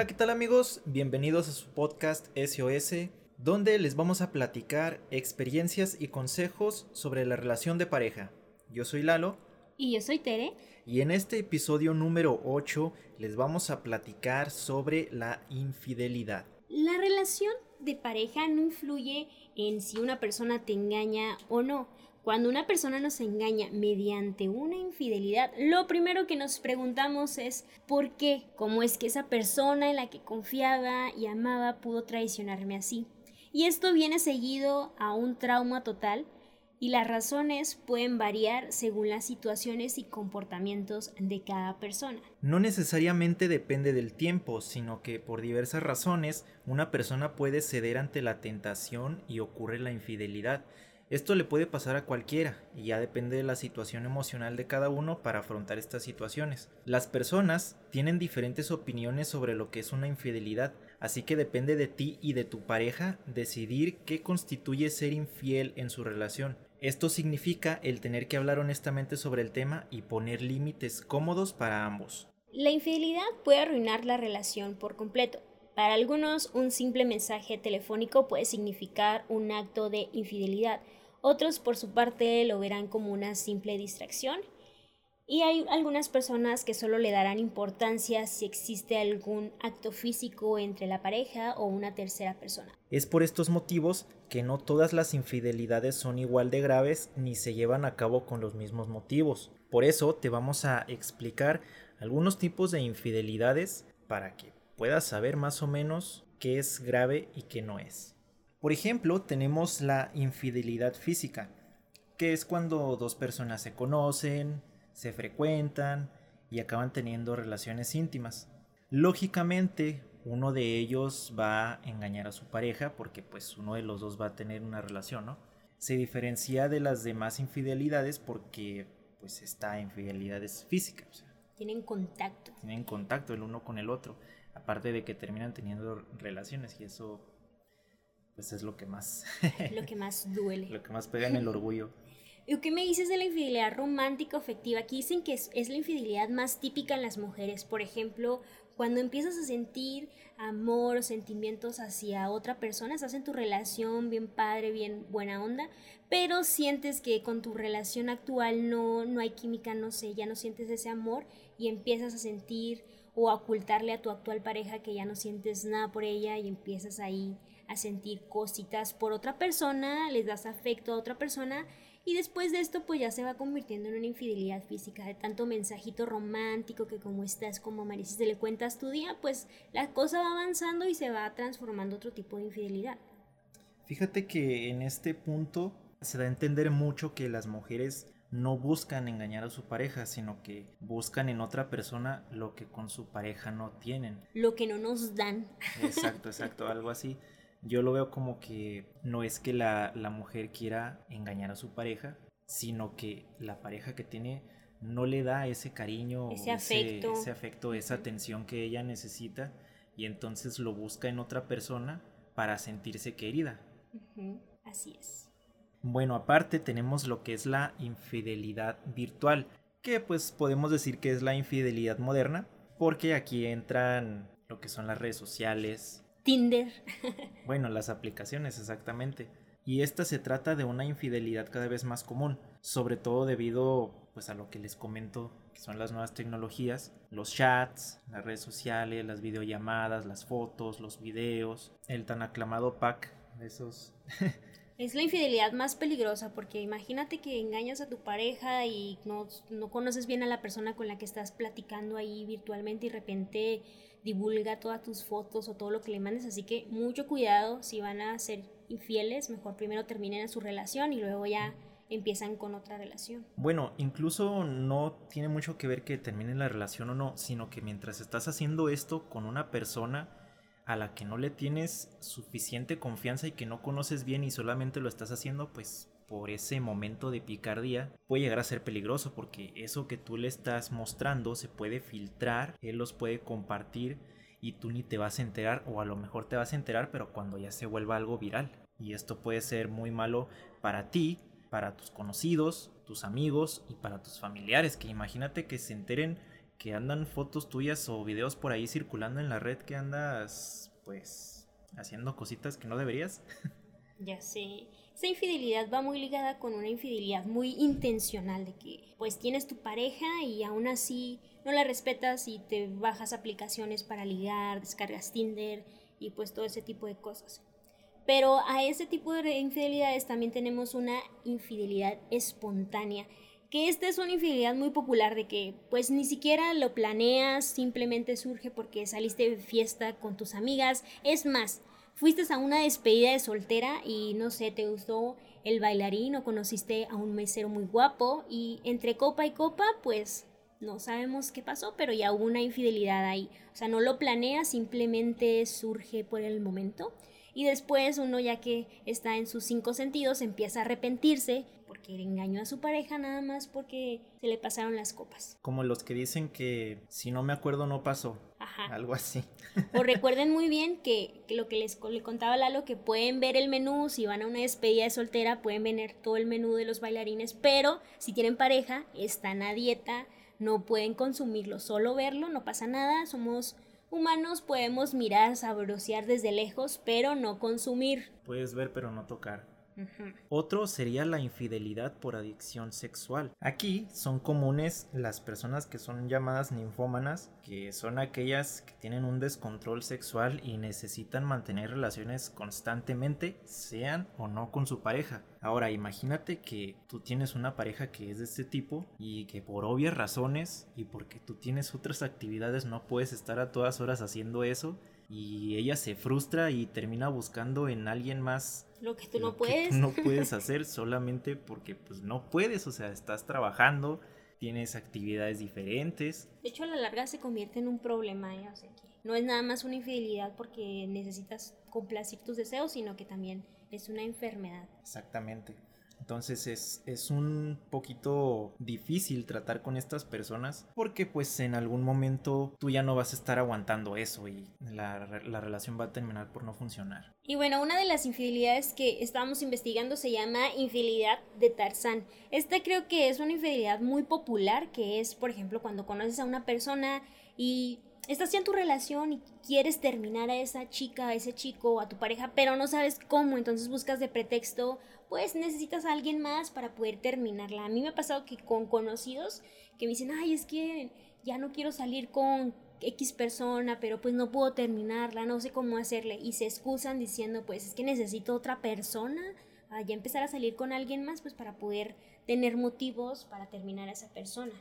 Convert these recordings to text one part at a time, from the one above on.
Hola, ¿qué tal amigos? Bienvenidos a su podcast SOS, donde les vamos a platicar experiencias y consejos sobre la relación de pareja. Yo soy Lalo. Y yo soy Tere. Y en este episodio número 8 les vamos a platicar sobre la infidelidad. La relación de pareja no influye en si una persona te engaña o no. Cuando una persona nos engaña mediante una infidelidad, lo primero que nos preguntamos es ¿por qué? ¿Cómo es que esa persona en la que confiaba y amaba pudo traicionarme así? Y esto viene seguido a un trauma total y las razones pueden variar según las situaciones y comportamientos de cada persona. No necesariamente depende del tiempo, sino que por diversas razones una persona puede ceder ante la tentación y ocurre la infidelidad. Esto le puede pasar a cualquiera y ya depende de la situación emocional de cada uno para afrontar estas situaciones. Las personas tienen diferentes opiniones sobre lo que es una infidelidad, así que depende de ti y de tu pareja decidir qué constituye ser infiel en su relación. Esto significa el tener que hablar honestamente sobre el tema y poner límites cómodos para ambos. La infidelidad puede arruinar la relación por completo. Para algunos, un simple mensaje telefónico puede significar un acto de infidelidad. Otros, por su parte, lo verán como una simple distracción y hay algunas personas que solo le darán importancia si existe algún acto físico entre la pareja o una tercera persona. Es por estos motivos que no todas las infidelidades son igual de graves ni se llevan a cabo con los mismos motivos. Por eso te vamos a explicar algunos tipos de infidelidades para que puedas saber más o menos qué es grave y qué no es. Por ejemplo, tenemos la infidelidad física, que es cuando dos personas se conocen, se frecuentan y acaban teniendo relaciones íntimas. Lógicamente, uno de ellos va a engañar a su pareja porque pues uno de los dos va a tener una relación, ¿no? Se diferencia de las demás infidelidades porque pues esta infidelidad es física. tienen contacto. Tienen contacto el uno con el otro. Aparte de que terminan teniendo relaciones y eso pues es lo que más... lo que más duele. lo que más pega en el orgullo. ¿Y qué me dices de la infidelidad romántica afectiva? Aquí dicen que es, la infidelidad más típica en las mujeres. Por ejemplo, cuando empiezas a sentir amor o sentimientos hacia otra persona, estás en tu relación bien padre, bien buena onda, pero sientes que con tu relación actual no, no hay química, no sé, ya no sientes ese amor y empiezas a sentir o ocultarle a tu actual pareja que ya no sientes nada por ella y empiezas ahí a sentir cositas por otra persona, les das afecto a otra persona y después de esto, pues ya se va convirtiendo en una infidelidad física, de tanto mensajito romántico que como estás, como amaneces, le cuentas tu día, pues la cosa va avanzando y se va transformando otro tipo de infidelidad. Fíjate que en este punto se da a entender mucho que las mujeres no buscan engañar a su pareja, sino que buscan en otra persona lo que con su pareja no tienen. Lo que no nos dan. Exacto, exacto, algo así yo lo veo como que no es que la, mujer quiera engañar a su pareja, sino que la pareja que tiene no le da ese cariño, ese afecto, ese, afecto esa atención que ella necesita y entonces lo busca en otra persona para sentirse querida. Así es. Bueno, aparte tenemos lo que es la infidelidad virtual, que pues podemos decir que es la infidelidad moderna, porque aquí entran lo que son las redes sociales, Tinder. bueno, las aplicaciones, exactamente. Y esta se trata de una infidelidad cada vez más común, sobre todo debido pues a lo que les comento, que son las nuevas tecnologías, los chats, las redes sociales, las videollamadas, las fotos, los videos, el tan aclamado pack de esos Es la infidelidad más peligrosa porque imagínate que engañas a tu pareja y no, no, conoces bien a la persona con la que estás platicando ahí virtualmente y de repente divulga todas tus fotos o todo lo que le mandes, así que mucho cuidado si van a ser infieles, mejor primero terminen su relación y luego ya empiezan con otra relación. Bueno, incluso no tiene mucho que ver que terminen la relación o no, sino que mientras estás haciendo esto con una persona a la que no le tienes suficiente confianza y que no conoces bien y solamente lo estás haciendo pues por ese momento de picardía puede llegar a ser peligroso porque eso que tú le estás mostrando se puede filtrar, él los puede compartir y tú ni te vas a enterar o a lo mejor te vas a enterar pero cuando ya se vuelva algo viral. Y esto puede ser muy malo para ti, para tus conocidos, tus amigos y para tus familiares, que imagínate que se enteren que andan fotos tuyas o videos por ahí circulando en la red que andas, pues, haciendo cositas que no deberías. Ya sé. Esa infidelidad va muy ligada con una infidelidad muy intencional de que pues tienes tu pareja y aún así no la respetas y te bajas aplicaciones para ligar, descargas Tinder y pues todo ese tipo de cosas. Pero a ese tipo de infidelidades también tenemos una infidelidad espontánea, que esta es una infidelidad muy popular de que pues ni siquiera lo planeas, simplemente surge porque saliste de fiesta con tus amigas. Es más, fuiste a una despedida de soltera y no sé, te gustó el bailarín o conociste a un mesero muy guapo y entre copa y copa pues no sabemos qué pasó, pero ya hubo una infidelidad ahí. O sea, no lo planea, simplemente surge por el momento. Y después uno ya que está en sus cinco sentidos empieza a arrepentirse porque engañó a su pareja nada más porque se le pasaron las copas. Como los que dicen que si no me acuerdo no pasó. Ajá. Algo así. O recuerden muy bien que, que lo que les le contaba Lalo, que pueden ver el menú, si van a una despedida de soltera, pueden ver todo el menú de los bailarines, pero si tienen pareja, están a dieta, no pueden consumirlo, solo verlo, no pasa nada, somos humanos, podemos mirar, sabrosear desde lejos, pero no consumir. Puedes ver pero no tocar. Otro sería la infidelidad por adicción sexual. Aquí son comunes las personas que son llamadas ninfómanas, que son aquellas que tienen un descontrol sexual y necesitan mantener relaciones constantemente, sean o no con su pareja. Ahora, imagínate que tú tienes una pareja que es de este tipo y que por obvias razones y porque tú tienes otras actividades no puedes estar a todas horas haciendo eso y ella se frustra y termina buscando en alguien más lo que tú no puedes. no puedes hacer solamente porque pues no puedes, o sea, estás trabajando, tienes actividades diferentes. De hecho, a la larga se convierte en un problema, ¿eh? o sea, que no es nada más una infidelidad porque necesitas complacir tus deseos, sino que también es una enfermedad. Exactamente. Entonces es, es, un poquito difícil tratar con estas personas porque pues en algún momento tú ya no vas a estar aguantando eso y la, la, relación va a terminar por no funcionar. Y bueno, una de las infidelidades que estábamos investigando se llama infidelidad de Tarzán. Esta creo que es una infidelidad muy popular que es, por ejemplo, cuando conoces a una persona y estás en tu relación y quieres terminar a esa chica, a ese chico a tu pareja, pero no sabes cómo, entonces buscas de pretexto pues necesitas a alguien más para poder terminarla. A mí me ha pasado que con conocidos que me dicen, ay, es que ya no quiero salir con X persona, pero pues no puedo terminarla, no sé cómo hacerle. Y se excusan diciendo, pues es que necesito otra persona, a ya empezar a salir con alguien más, pues para poder tener motivos para terminar a esa persona.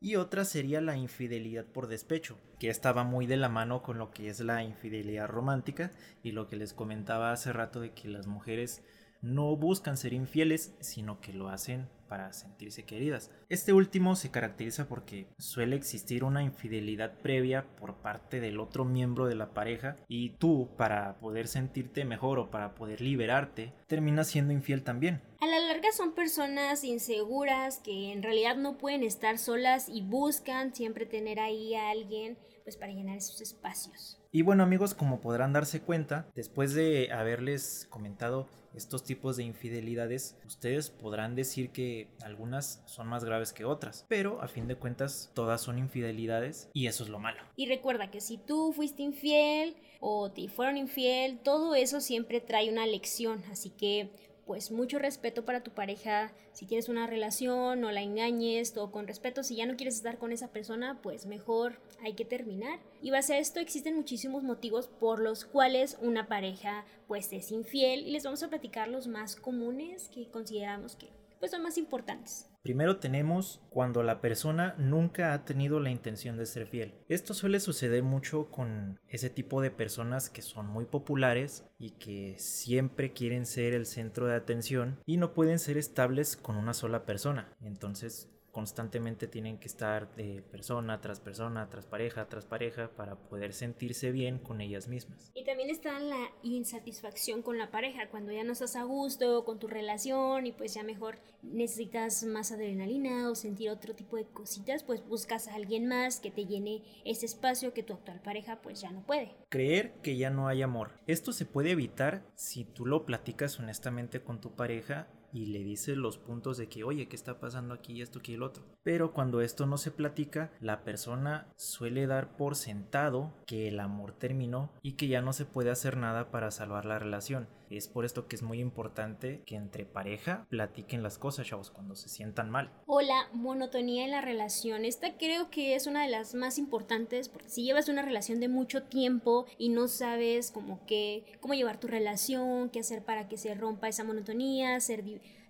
Y otra sería la infidelidad por despecho, que estaba muy de la mano con lo que es la infidelidad romántica y lo que les comentaba hace rato de que las mujeres no buscan ser infieles, sino que lo hacen para sentirse queridas. Este último se caracteriza porque suele existir una infidelidad previa por parte del otro miembro de la pareja y tú para poder sentirte mejor o para poder liberarte terminas siendo infiel también. A la larga son personas inseguras que en realidad no pueden estar solas y buscan siempre tener ahí a alguien pues para llenar esos espacios. Y bueno amigos, como podrán darse cuenta, después de haberles comentado estos tipos de infidelidades, ustedes podrán decir que algunas son más graves que otras, pero a fin de cuentas todas son infidelidades y eso es lo malo. Y recuerda que si tú fuiste infiel o te fueron infiel, todo eso siempre trae una lección, así que pues mucho respeto para tu pareja. Si tienes una relación, no la engañes, todo con respeto. Si ya no quieres estar con esa persona, pues mejor hay que terminar. Y base a esto existen muchísimos motivos por los cuales una pareja pues es infiel y les vamos a platicar los más comunes que consideramos que pues son más importantes. Primero tenemos cuando la persona nunca ha tenido la intención de ser fiel. Esto suele suceder mucho con ese tipo de personas que son muy populares y que siempre quieren ser el centro de atención y no pueden ser estables con una sola persona. Entonces constantemente tienen que estar de persona tras persona, tras pareja, tras pareja, para poder sentirse bien con ellas mismas. Y también está la insatisfacción con la pareja, cuando ya no estás a gusto con tu relación y pues ya mejor necesitas más adrenalina o sentir otro tipo de cositas, pues buscas a alguien más que te llene ese espacio que tu actual pareja pues ya no puede. Creer que ya no hay amor. Esto se puede evitar si tú lo platicas honestamente con tu pareja y le dice los puntos de que, oye, ¿qué está pasando aquí, esto, aquí el otro? Pero cuando esto no se platica, la persona suele dar por sentado que el amor terminó y que ya no se puede hacer nada para salvar la relación. Es por esto que es muy importante que entre pareja platiquen las cosas, chavos, cuando se sientan mal. O monotonía en la relación. Esta creo que es una de las más importantes porque si llevas una relación de mucho tiempo y no sabes como que, cómo llevar tu relación, qué hacer para que se rompa esa monotonía, ser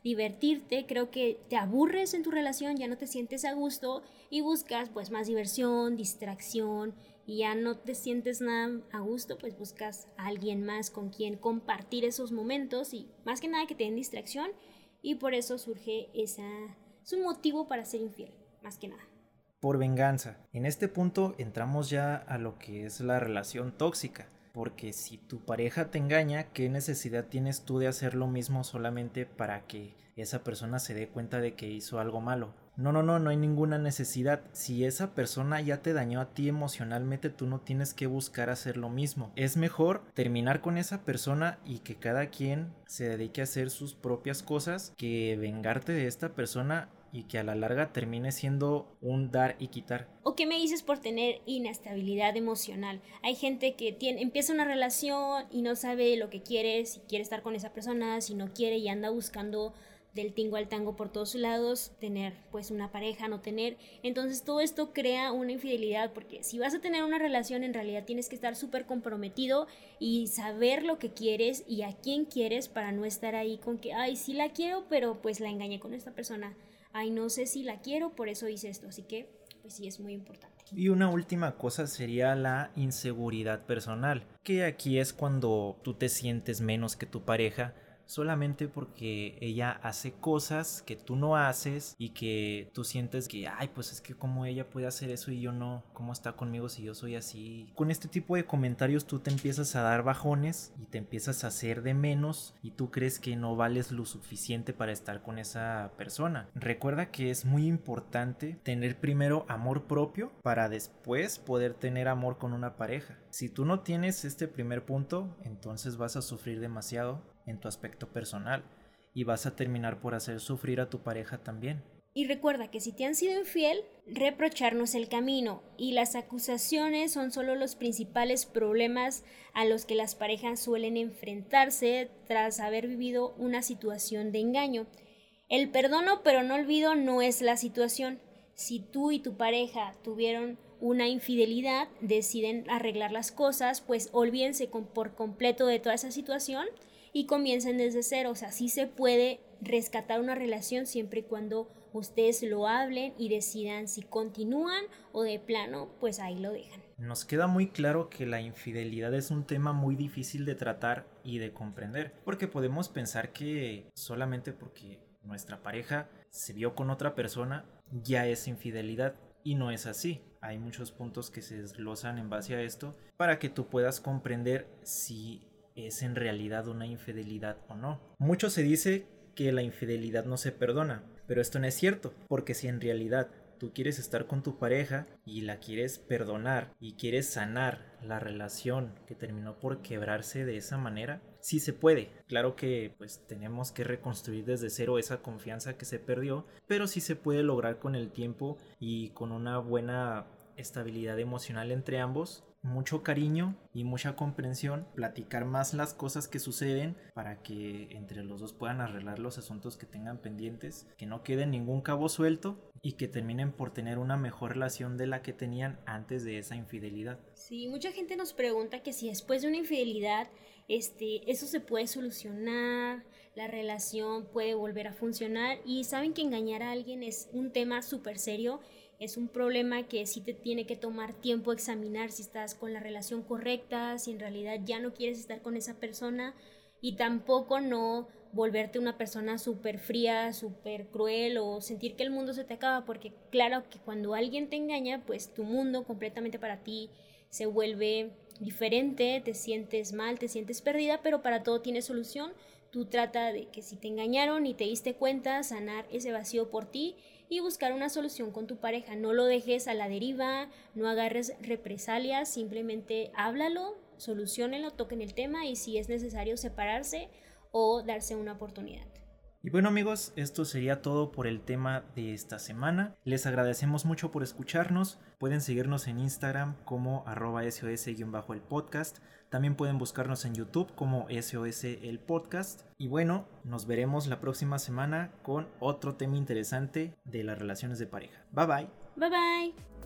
divertirte, creo que te aburres en tu relación, ya no te sientes a gusto y buscas pues más diversión, distracción y ya no te sientes nada a gusto, pues buscas a alguien más con quien compartir esos momentos y más que nada que te den distracción y por eso surge esa es un motivo para ser infiel, más que nada. Por venganza. En este punto entramos ya a lo que es la relación tóxica porque si tu pareja te engaña, ¿qué necesidad tienes tú de hacer lo mismo solamente para que esa persona se dé cuenta de que hizo algo malo? No, no, no, no hay ninguna necesidad. Si esa persona ya te dañó a ti emocionalmente, tú no tienes que buscar hacer lo mismo. Es mejor terminar con esa persona y que cada quien se dedique a hacer sus propias cosas que vengarte de esta persona y que a la larga termine siendo un dar y quitar. ¿O qué me dices por tener inestabilidad emocional? Hay gente que tiene, empieza una relación y no sabe lo que quiere, si quiere estar con esa persona, si no quiere y anda buscando del tingo al tango por todos lados, tener pues una pareja, no tener. Entonces todo esto crea una infidelidad porque si vas a tener una relación en realidad tienes que estar súper comprometido y saber lo que quieres y a quién quieres para no estar ahí con que, ay, sí la quiero, pero pues la engañé con esta persona ay, no sé si la quiero, por eso hice esto. Así que, pues sí, es muy importante. Y una última cosa sería la inseguridad personal, que aquí es cuando tú te sientes menos que tu pareja solamente porque ella hace cosas que tú no haces y que tú sientes que, ay, pues es que como ella puede hacer eso y yo no, ¿cómo está conmigo si yo soy así? Con este tipo de comentarios tú te empiezas a dar bajones y te empiezas a hacer de menos y tú crees que no vales lo suficiente para estar con esa persona. Recuerda que es muy importante tener primero amor propio para después poder tener amor con una pareja. Si tú no tienes este primer punto, entonces vas a sufrir demasiado en tu aspecto personal y vas a terminar por hacer sufrir a tu pareja también. Y recuerda que si te han sido infiel, reprocharnos el camino y las acusaciones son solo los principales problemas a los que las parejas suelen enfrentarse tras haber vivido una situación de engaño. El perdono pero no olvido no es la situación. Si tú y tu pareja tuvieron una infidelidad, deciden arreglar las cosas, pues olvídense por completo de toda esa situación y comiencen desde cero. O sea, sí se puede rescatar una relación siempre y cuando ustedes lo hablen y decidan si continúan o de plano, pues ahí lo dejan. Nos queda muy claro que la infidelidad es un tema muy difícil de tratar y de comprender, porque podemos pensar que solamente porque nuestra pareja se vio con otra persona ya es infidelidad y no es así. Hay muchos puntos que se desglosan en base a esto para que tú puedas comprender si es en realidad una infidelidad o no. Mucho se dice que la infidelidad no se perdona, pero esto no es cierto, porque si en realidad tú quieres estar con tu pareja y la quieres perdonar y quieres sanar la relación que terminó por quebrarse de esa manera, sí se puede. Claro que pues tenemos que reconstruir desde cero esa confianza que se perdió, pero sí se puede lograr con el tiempo y con una buena estabilidad emocional entre ambos mucho cariño y mucha comprensión, platicar más las cosas que suceden para que entre los dos puedan arreglar los asuntos que tengan pendientes, que no quede ningún cabo suelto y que terminen por tener una mejor relación de la que tenían antes de esa infidelidad. Sí, mucha gente nos pregunta que si después de una infidelidad este, eso se puede solucionar, la relación puede volver a funcionar y saben que engañar a alguien es un tema súper serio es un problema que sí te tiene que tomar tiempo examinar si estás con la relación correcta, si en realidad ya no quieres estar con esa persona y tampoco no volverte una persona súper fría, súper cruel o sentir que el mundo se te acaba, porque claro que cuando alguien te engaña, pues tu mundo completamente para ti se vuelve diferente, te sientes mal, te sientes perdida, pero para todo tiene solución. Tú trata de que si te engañaron y te diste cuenta, sanar ese vacío por ti y buscar una solución con tu pareja. No lo dejes a la deriva, no agarres represalias, simplemente háblalo, solucionenlo, toquen el tema y si es necesario separarse o darse una oportunidad. Y bueno amigos, esto sería todo por el tema de esta semana. Les agradecemos mucho por escucharnos. Pueden seguirnos en Instagram como arroba SOS-el podcast. También pueden buscarnos en YouTube como SOS el podcast. Y bueno, nos veremos la próxima semana con otro tema interesante de las relaciones de pareja. Bye bye. Bye bye.